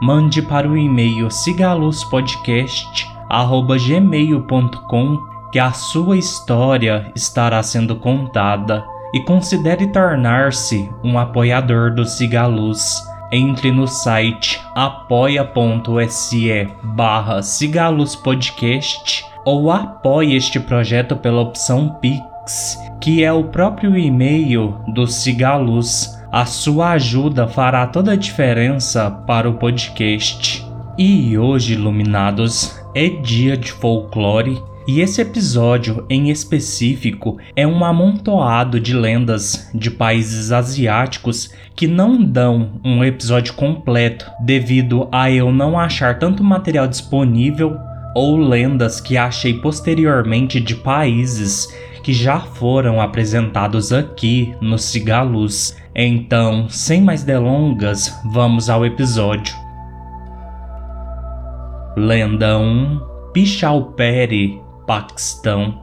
mande para o e-mail cigaluzpodcast@gmail.com que a sua história estará sendo contada e considere tornar-se um apoiador do Cigaluz. Entre no site apoia.se barra Podcast ou apoie este projeto pela opção Pix, que é o próprio e-mail do Cigaluz. A sua ajuda fará toda a diferença para o podcast. E hoje, iluminados, é dia de folclore e esse episódio em específico é um amontoado de lendas de países asiáticos que não dão um episódio completo devido a eu não achar tanto material disponível ou lendas que achei posteriormente de países que já foram apresentados aqui no Cigaluz. Então, sem mais delongas, vamos ao episódio. Lenda 1 Pichalperi, Paquistão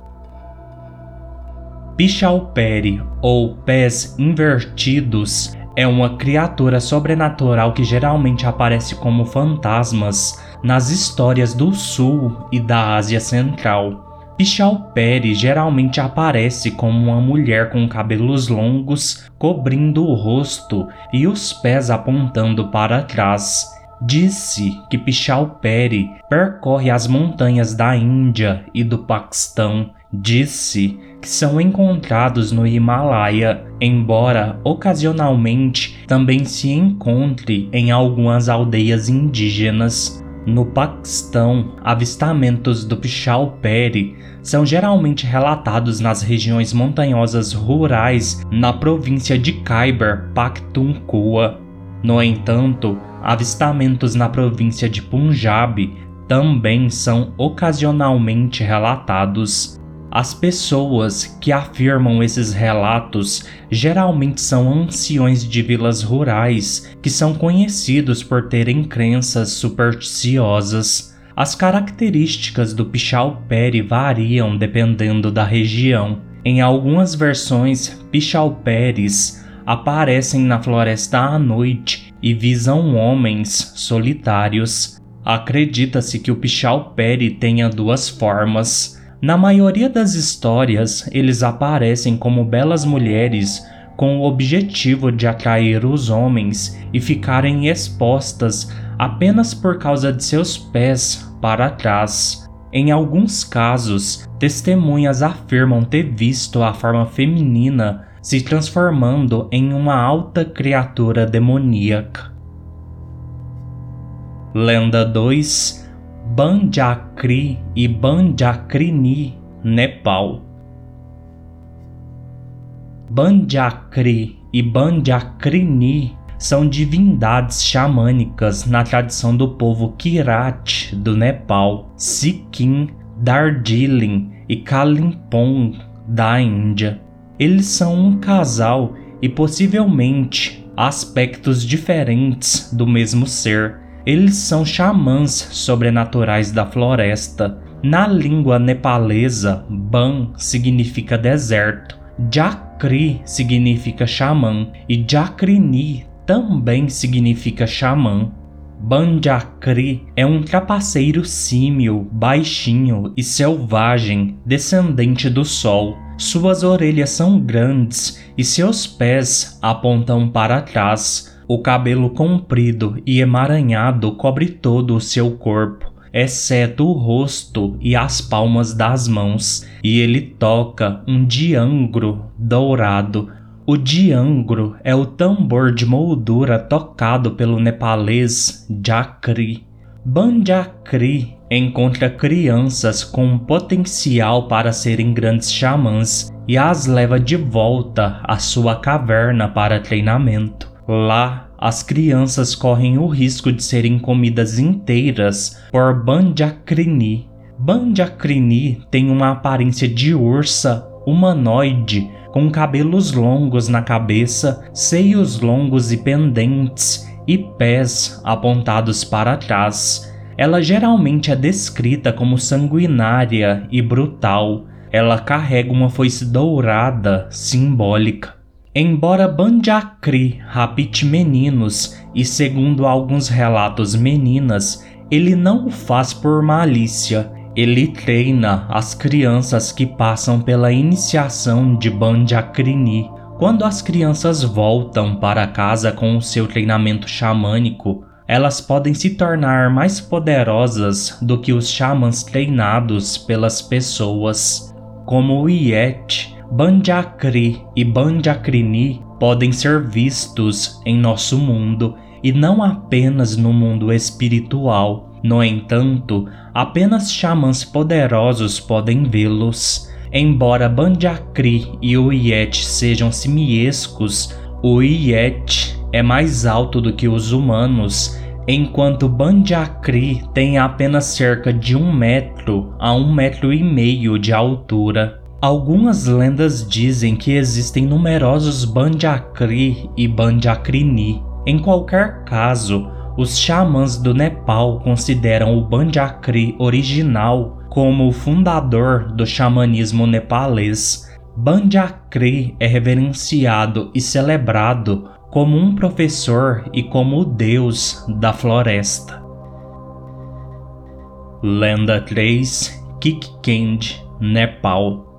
Pichalperi, ou pés invertidos, é uma criatura sobrenatural que geralmente aparece como fantasmas nas histórias do Sul e da Ásia Central. Pichalperi geralmente aparece como uma mulher com cabelos longos cobrindo o rosto e os pés apontando para trás. Disse que Pichalperi percorre as montanhas da Índia e do Paquistão. Disse que são encontrados no Himalaia, embora ocasionalmente também se encontre em algumas aldeias indígenas. No Paquistão, avistamentos do Pichalperi são geralmente relatados nas regiões montanhosas rurais na província de Khyber Pakhtunkhwa. No entanto, avistamentos na província de Punjab também são ocasionalmente relatados. As pessoas que afirmam esses relatos geralmente são anciões de vilas rurais que são conhecidos por terem crenças supersticiosas. As características do Pichalperi variam dependendo da região. Em algumas versões, Pichalperes aparecem na floresta à noite e visam homens solitários. Acredita-se que o Pichalperi tenha duas formas. Na maioria das histórias, eles aparecem como belas mulheres com o objetivo de atrair os homens e ficarem expostas apenas por causa de seus pés para trás. Em alguns casos, testemunhas afirmam ter visto a forma feminina se transformando em uma alta criatura demoníaca. Lenda 2 Banjakri e Banjakrini, Nepal. Banjakri e Banjakrini são divindades xamânicas na tradição do povo Kirat do Nepal, Sikkim, Darjeeling e Kalimpong da Índia. Eles são um casal e possivelmente aspectos diferentes do mesmo ser eles são xamãs sobrenaturais da floresta. Na língua nepalesa, Ban significa deserto, Jakri significa xamã e Jakrini também significa xamã. Banjakri é um trapaceiro símil, baixinho e selvagem, descendente do sol. Suas orelhas são grandes e seus pés apontam para trás, o cabelo comprido e emaranhado cobre todo o seu corpo, exceto o rosto e as palmas das mãos, e ele toca um diangro dourado. O diangro é o tambor de moldura tocado pelo nepalês Jakri. Banjakri encontra crianças com potencial para serem grandes xamãs e as leva de volta à sua caverna para treinamento. Lá, as crianças correm o risco de serem comidas inteiras por Bandiacrini. Bandiacrini tem uma aparência de ursa humanoide, com cabelos longos na cabeça, seios longos e pendentes e pés apontados para trás. Ela geralmente é descrita como sanguinária e brutal. Ela carrega uma foice dourada simbólica. Embora Banjakri rapite meninos e, segundo alguns relatos, meninas, ele não o faz por malícia. Ele treina as crianças que passam pela iniciação de Banjakrini. Quando as crianças voltam para casa com o seu treinamento xamânico, elas podem se tornar mais poderosas do que os xamãs treinados pelas pessoas. Como o Iet, Banjakri e Banjakrini podem ser vistos em nosso mundo e não apenas no mundo espiritual. No entanto, apenas xamãs poderosos podem vê-los. Embora Banjakri e o Iet sejam simiescos, o Iet é mais alto do que os humanos, enquanto Banjakri tem apenas cerca de um metro a um metro e meio de altura. Algumas lendas dizem que existem numerosos Banjakri e Banjakrini. Em qualquer caso, os xamãs do Nepal consideram o Banjakri original como o fundador do xamanismo nepalês. Banjakri é reverenciado e celebrado como um professor e como o deus da floresta. Lenda 3 Kikkend, Nepal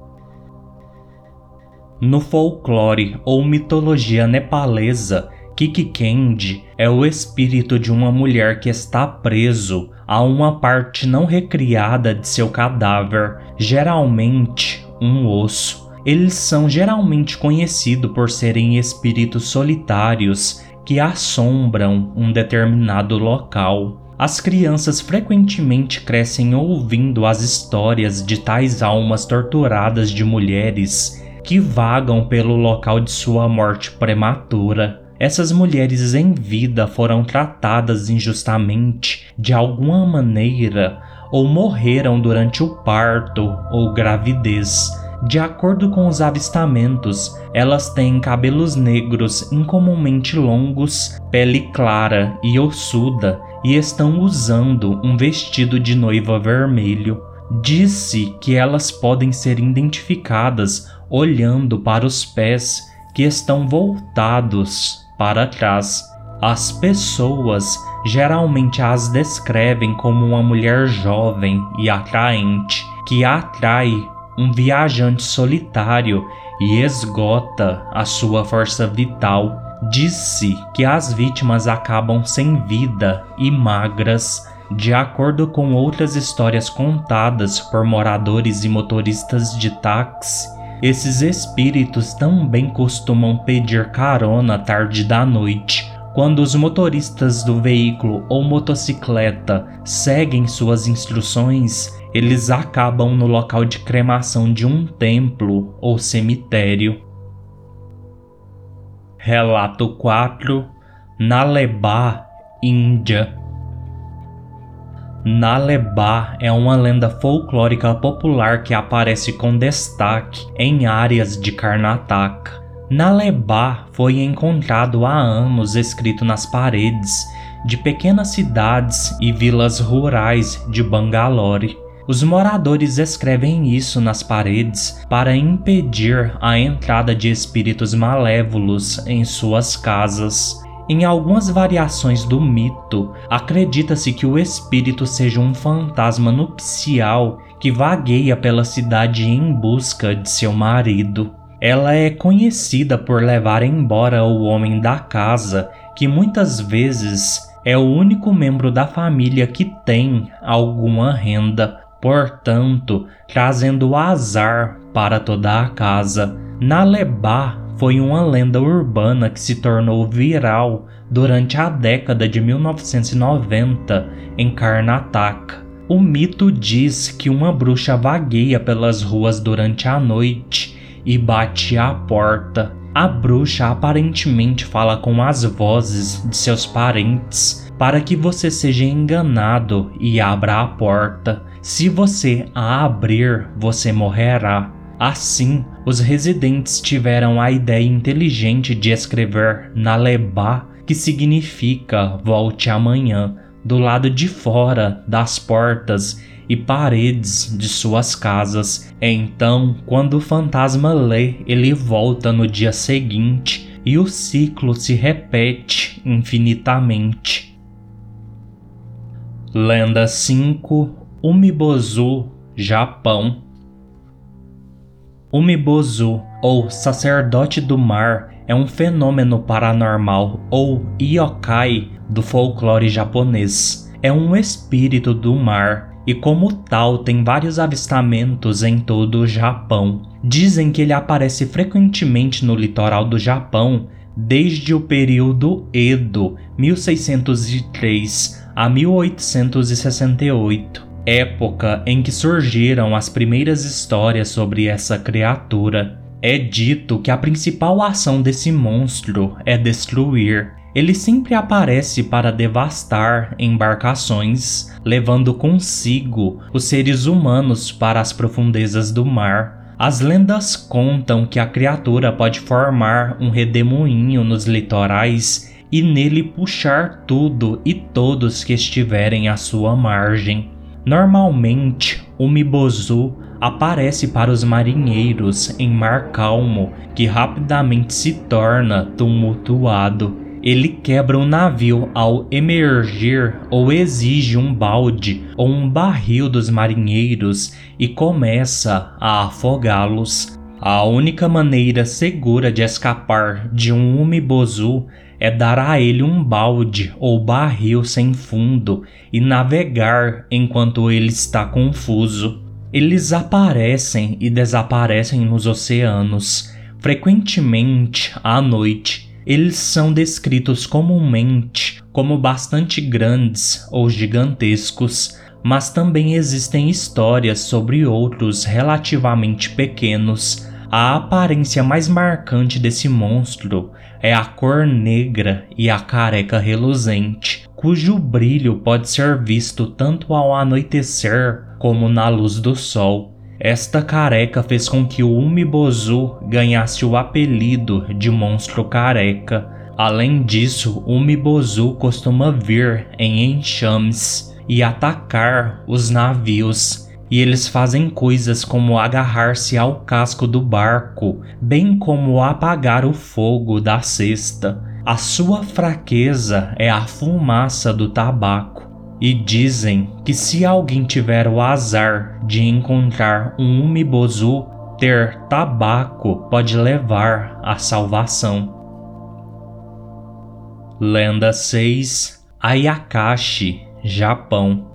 No folclore ou mitologia nepalesa, Kikkend é o espírito de uma mulher que está preso a uma parte não recriada de seu cadáver, geralmente um osso. Eles são geralmente conhecidos por serem espíritos solitários que assombram um determinado local. As crianças frequentemente crescem ouvindo as histórias de tais almas torturadas de mulheres que vagam pelo local de sua morte prematura. Essas mulheres em vida foram tratadas injustamente de alguma maneira ou morreram durante o parto ou gravidez de acordo com os avistamentos, elas têm cabelos negros incomumente longos, pele clara e ossuda e estão usando um vestido de noiva vermelho. Disse que elas podem ser identificadas olhando para os pés que estão voltados para trás. As pessoas geralmente as descrevem como uma mulher jovem e atraente que atrai um viajante solitário e esgota a sua força vital. Disse que as vítimas acabam sem vida e magras. De acordo com outras histórias contadas por moradores e motoristas de táxi, esses espíritos também costumam pedir carona tarde da noite. Quando os motoristas do veículo ou motocicleta seguem suas instruções, eles acabam no local de cremação de um templo ou cemitério. Relato 4 Nalebá, Índia Nalebá é uma lenda folclórica popular que aparece com destaque em áreas de Karnataka. Nalebá foi encontrado há anos escrito nas paredes de pequenas cidades e vilas rurais de Bangalore. Os moradores escrevem isso nas paredes para impedir a entrada de espíritos malévolos em suas casas. Em algumas variações do mito, acredita-se que o espírito seja um fantasma nupcial que vagueia pela cidade em busca de seu marido. Ela é conhecida por levar embora o homem da casa, que muitas vezes é o único membro da família que tem alguma renda portanto, trazendo azar para toda a casa. Nalebá foi uma lenda urbana que se tornou viral durante a década de 1990 em Karnataka. O mito diz que uma bruxa vagueia pelas ruas durante a noite e bate à porta. a bruxa aparentemente fala com as vozes de seus parentes para que você seja enganado e abra a porta. Se você a abrir, você morrerá. Assim, os residentes tiveram a ideia inteligente de escrever Nalebá, que significa volte amanhã, do lado de fora das portas e paredes de suas casas. Então, quando o fantasma lê, ele volta no dia seguinte e o ciclo se repete infinitamente. Lenda 5 Umibozu, Japão Umibozu, ou sacerdote do mar, é um fenômeno paranormal ou yokai do folclore japonês. É um espírito do mar e, como tal, tem vários avistamentos em todo o Japão. Dizem que ele aparece frequentemente no litoral do Japão desde o período Edo, 1603 a 1868 época em que surgiram as primeiras histórias sobre essa criatura. É dito que a principal ação desse monstro é destruir. Ele sempre aparece para devastar embarcações, levando consigo os seres humanos para as profundezas do mar. As lendas contam que a criatura pode formar um redemoinho nos litorais e nele puxar tudo e todos que estiverem à sua margem. Normalmente, o Mibozu aparece para os marinheiros em mar calmo, que rapidamente se torna tumultuado. Ele quebra o navio ao emergir ou exige um balde ou um barril dos marinheiros e começa a afogá-los. A única maneira segura de escapar de um umibozu é dar a ele um balde ou barril sem fundo e navegar enquanto ele está confuso. Eles aparecem e desaparecem nos oceanos, frequentemente à noite. Eles são descritos comumente como bastante grandes ou gigantescos, mas também existem histórias sobre outros relativamente pequenos. A aparência mais marcante desse monstro é a cor negra e a careca reluzente, cujo brilho pode ser visto tanto ao anoitecer como na luz do sol. Esta careca fez com que o Umibozu ganhasse o apelido de monstro careca. Além disso, o Umibozu costuma vir em enxames e atacar os navios e eles fazem coisas como agarrar-se ao casco do barco, bem como apagar o fogo da cesta. A sua fraqueza é a fumaça do tabaco. E dizem que se alguém tiver o azar de encontrar um umibozu, ter tabaco pode levar à salvação. Lenda 6 Ayakashi, Japão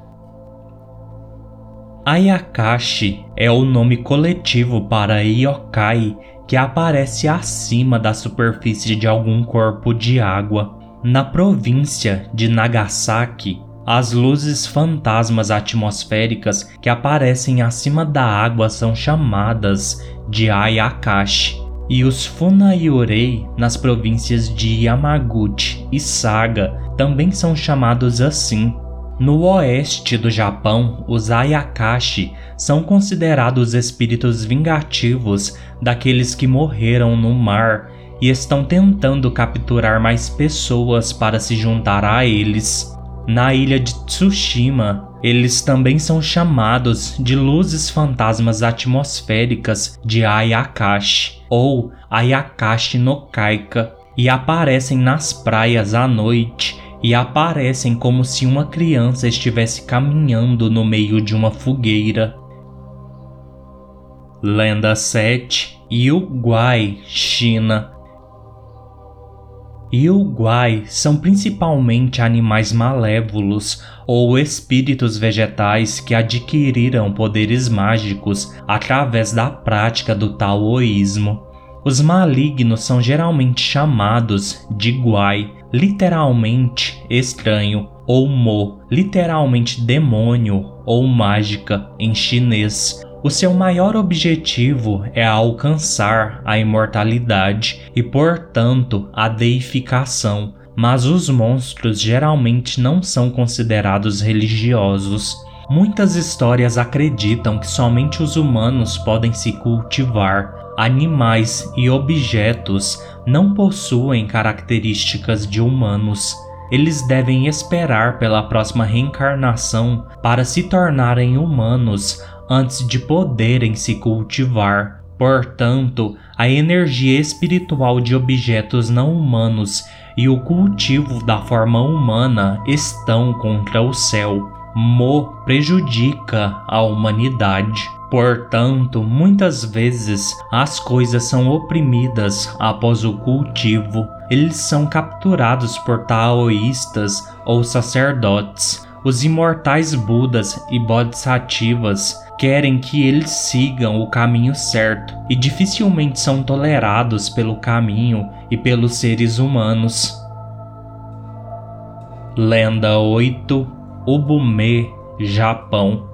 Ayakashi é o nome coletivo para yokai que aparece acima da superfície de algum corpo de água. Na província de Nagasaki, as luzes fantasmas atmosféricas que aparecem acima da água são chamadas de Ayakashi, e os Funayurei nas províncias de Yamaguchi e Saga também são chamados assim. No oeste do Japão, os Ayakashi são considerados espíritos vingativos daqueles que morreram no mar e estão tentando capturar mais pessoas para se juntar a eles. Na ilha de Tsushima, eles também são chamados de luzes fantasmas atmosféricas de Ayakashi ou Ayakashi no Kaika e aparecem nas praias à noite e aparecem como se uma criança estivesse caminhando no meio de uma fogueira. Lenda 7 Uruguai, China Uruguai são principalmente animais malévolos ou espíritos vegetais que adquiriram poderes mágicos através da prática do taoísmo. Os malignos são geralmente chamados de guai, literalmente estranho, ou mo, literalmente demônio ou mágica em chinês. O seu maior objetivo é alcançar a imortalidade e, portanto, a deificação, mas os monstros geralmente não são considerados religiosos. Muitas histórias acreditam que somente os humanos podem se cultivar. Animais e objetos não possuem características de humanos. Eles devem esperar pela próxima reencarnação para se tornarem humanos antes de poderem se cultivar. Portanto, a energia espiritual de objetos não humanos e o cultivo da forma humana estão contra o céu. Mo prejudica a humanidade. Portanto, muitas vezes as coisas são oprimidas após o cultivo. Eles são capturados por taoístas ou sacerdotes. Os imortais Budas e Bodhisattvas querem que eles sigam o caminho certo e dificilmente são tolerados pelo caminho e pelos seres humanos. Lenda 8 Ubume, Japão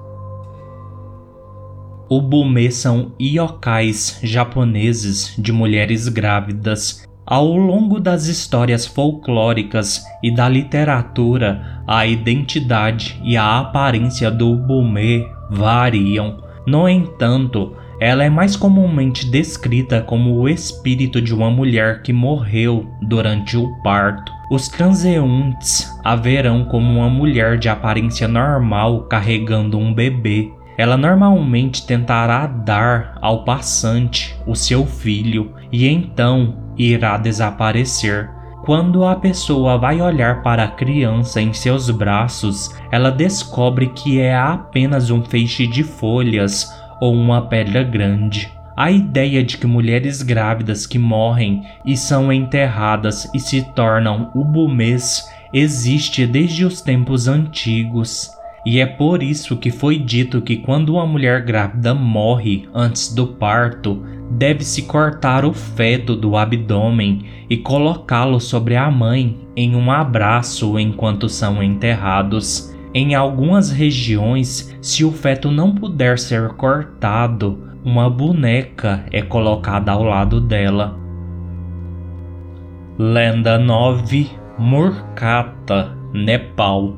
Ubume são yokais japoneses de mulheres grávidas. Ao longo das histórias folclóricas e da literatura, a identidade e a aparência do Ubume variam. No entanto, ela é mais comumente descrita como o espírito de uma mulher que morreu durante o parto. Os transeuntes a verão como uma mulher de aparência normal carregando um bebê. Ela normalmente tentará dar ao passante o seu filho e então irá desaparecer. Quando a pessoa vai olhar para a criança em seus braços, ela descobre que é apenas um feixe de folhas ou uma pedra grande. A ideia de que mulheres grávidas que morrem e são enterradas e se tornam ubumês existe desde os tempos antigos. E é por isso que foi dito que quando uma mulher grávida morre antes do parto, deve-se cortar o feto do abdômen e colocá-lo sobre a mãe em um abraço enquanto são enterrados. Em algumas regiões, se o feto não puder ser cortado, uma boneca é colocada ao lado dela. Lenda 9 Murkata, Nepal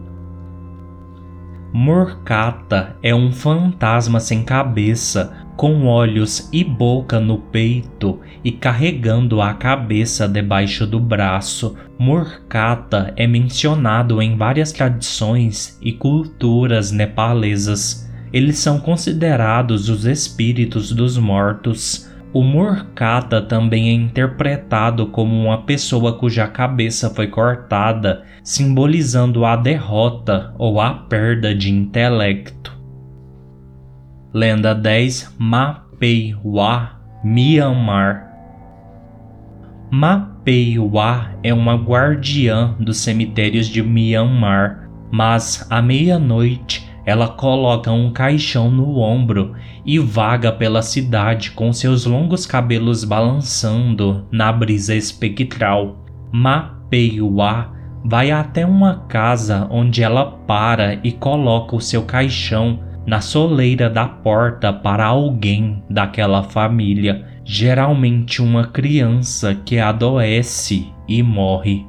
Murkata é um fantasma sem cabeça, com olhos e boca no peito e carregando a cabeça debaixo do braço. Murkata é mencionado em várias tradições e culturas nepalesas. Eles são considerados os espíritos dos mortos. O Murkata também é interpretado como uma pessoa cuja cabeça foi cortada, simbolizando a derrota ou a perda de intelecto. Lenda 10 Mapeiwa, Myanmar Mapeiwa é uma guardiã dos cemitérios de Myanmar, mas à meia-noite ela coloca um caixão no ombro e vaga pela cidade com seus longos cabelos balançando na brisa espectral. Mapeiwa vai até uma casa onde ela para e coloca o seu caixão na soleira da porta para alguém daquela família, geralmente uma criança que adoece e morre.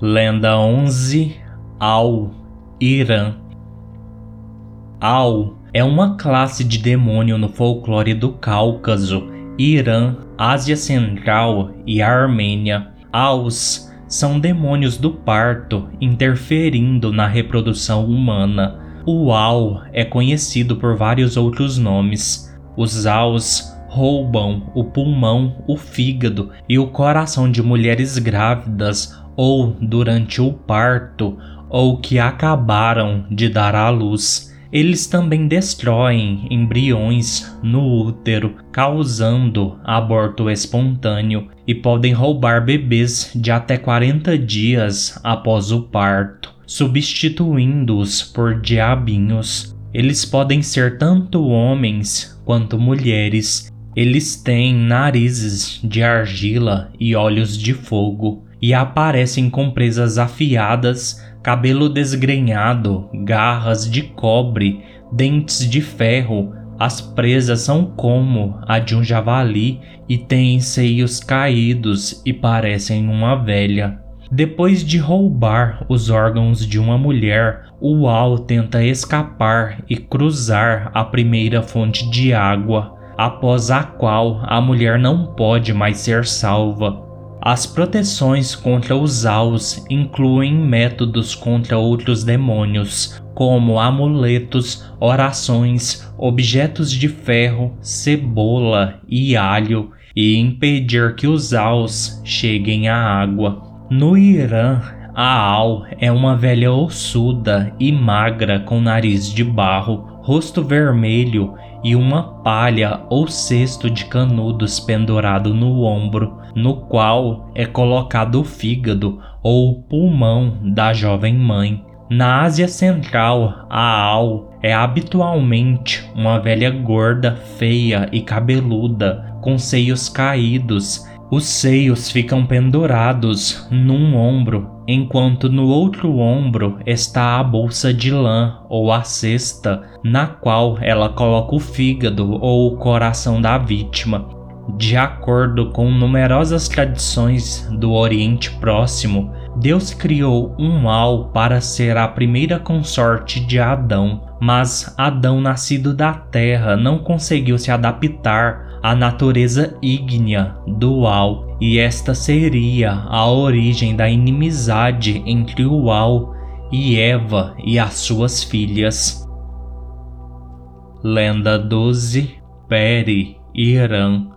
Lenda 11 Al Irã. Al é uma classe de demônio no folclore do Cáucaso, Irã, Ásia Central e Armênia. Aus são demônios do parto interferindo na reprodução humana. O Al é conhecido por vários outros nomes. Os Aus roubam o pulmão, o fígado e o coração de mulheres grávidas ou durante o parto ou que acabaram de dar à luz. Eles também destroem embriões no útero, causando aborto espontâneo, e podem roubar bebês de até 40 dias após o parto, substituindo-os por diabinhos. Eles podem ser tanto homens quanto mulheres. Eles têm narizes de argila e olhos de fogo, e aparecem com presas afiadas cabelo desgrenhado, garras de cobre, dentes de ferro. As presas são como a de um javali e têm seios caídos e parecem uma velha. Depois de roubar os órgãos de uma mulher, o Al tenta escapar e cruzar a primeira fonte de água, após a qual a mulher não pode mais ser salva. As proteções contra os Aos incluem métodos contra outros demônios, como amuletos, orações, objetos de ferro, cebola e alho, e impedir que os Aos cheguem à água. No Irã, a Al é uma velha ossuda e magra com nariz de barro, rosto vermelho e uma palha ou cesto de canudos pendurado no ombro, no qual é colocado o fígado ou o pulmão da jovem mãe. Na Ásia Central, a Al é habitualmente uma velha gorda, feia e cabeluda, com seios caídos os seios ficam pendurados num ombro, enquanto no outro ombro está a bolsa de lã ou a cesta, na qual ela coloca o fígado ou o coração da vítima. De acordo com numerosas tradições do Oriente Próximo, Deus criou um mal para ser a primeira consorte de Adão, mas Adão, nascido da terra, não conseguiu se adaptar a natureza ígnea, dual, e esta seria a origem da inimizade entre o Al e Eva e as suas filhas. Lenda 12 Peri Irã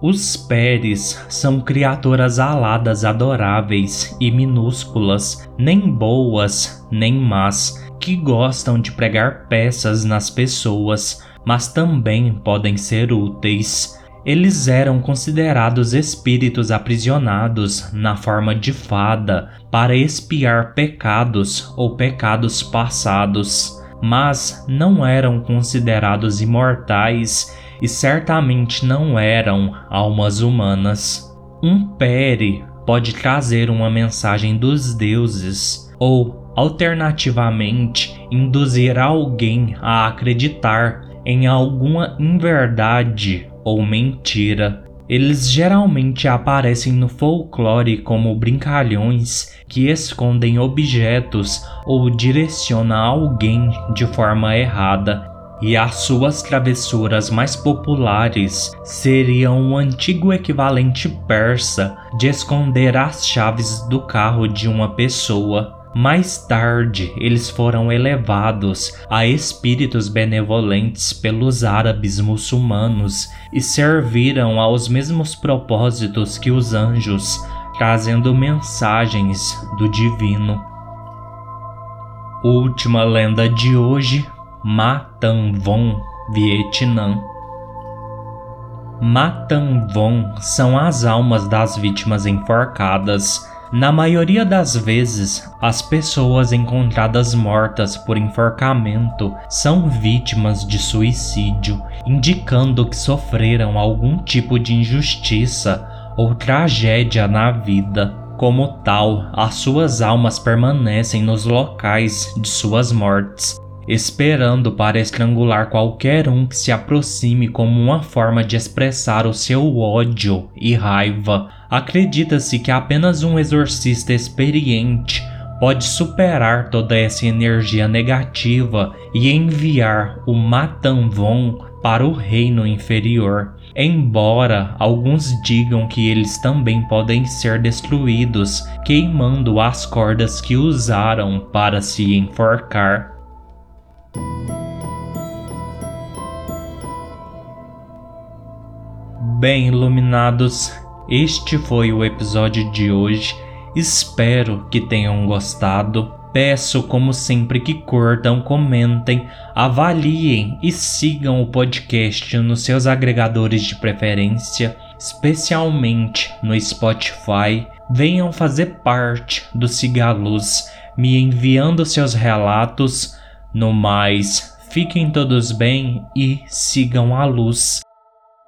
os Pérez são criaturas aladas adoráveis e minúsculas, nem boas nem más, que gostam de pregar peças nas pessoas, mas também podem ser úteis. Eles eram considerados espíritos aprisionados na forma de fada para espiar pecados ou pecados passados, mas não eram considerados imortais e certamente não eram almas humanas. Um pere pode trazer uma mensagem dos deuses ou, alternativamente, induzir alguém a acreditar em alguma inverdade ou mentira. Eles geralmente aparecem no folclore como brincalhões que escondem objetos ou direcionam alguém de forma errada, e as suas travessuras mais populares seriam o antigo equivalente persa de esconder as chaves do carro de uma pessoa mais tarde, eles foram elevados a espíritos benevolentes pelos árabes muçulmanos e serviram aos mesmos propósitos que os anjos, trazendo mensagens do divino. Última lenda de hoje: Matanvon, Vietnã. Matanvon são as almas das vítimas enforcadas na maioria das vezes, as pessoas encontradas mortas por enforcamento são vítimas de suicídio, indicando que sofreram algum tipo de injustiça ou tragédia na vida. Como tal, as suas almas permanecem nos locais de suas mortes, esperando para estrangular qualquer um que se aproxime como uma forma de expressar o seu ódio e raiva. Acredita-se que apenas um exorcista experiente pode superar toda essa energia negativa e enviar o Matanvon para o reino inferior. Embora alguns digam que eles também podem ser destruídos, queimando as cordas que usaram para se enforcar. Bem iluminados, este foi o episódio de hoje. Espero que tenham gostado. Peço, como sempre, que curtam, comentem, avaliem e sigam o podcast nos seus agregadores de preferência, especialmente no Spotify. Venham fazer parte do Siga Luz, me enviando seus relatos. No mais, fiquem todos bem e sigam a luz.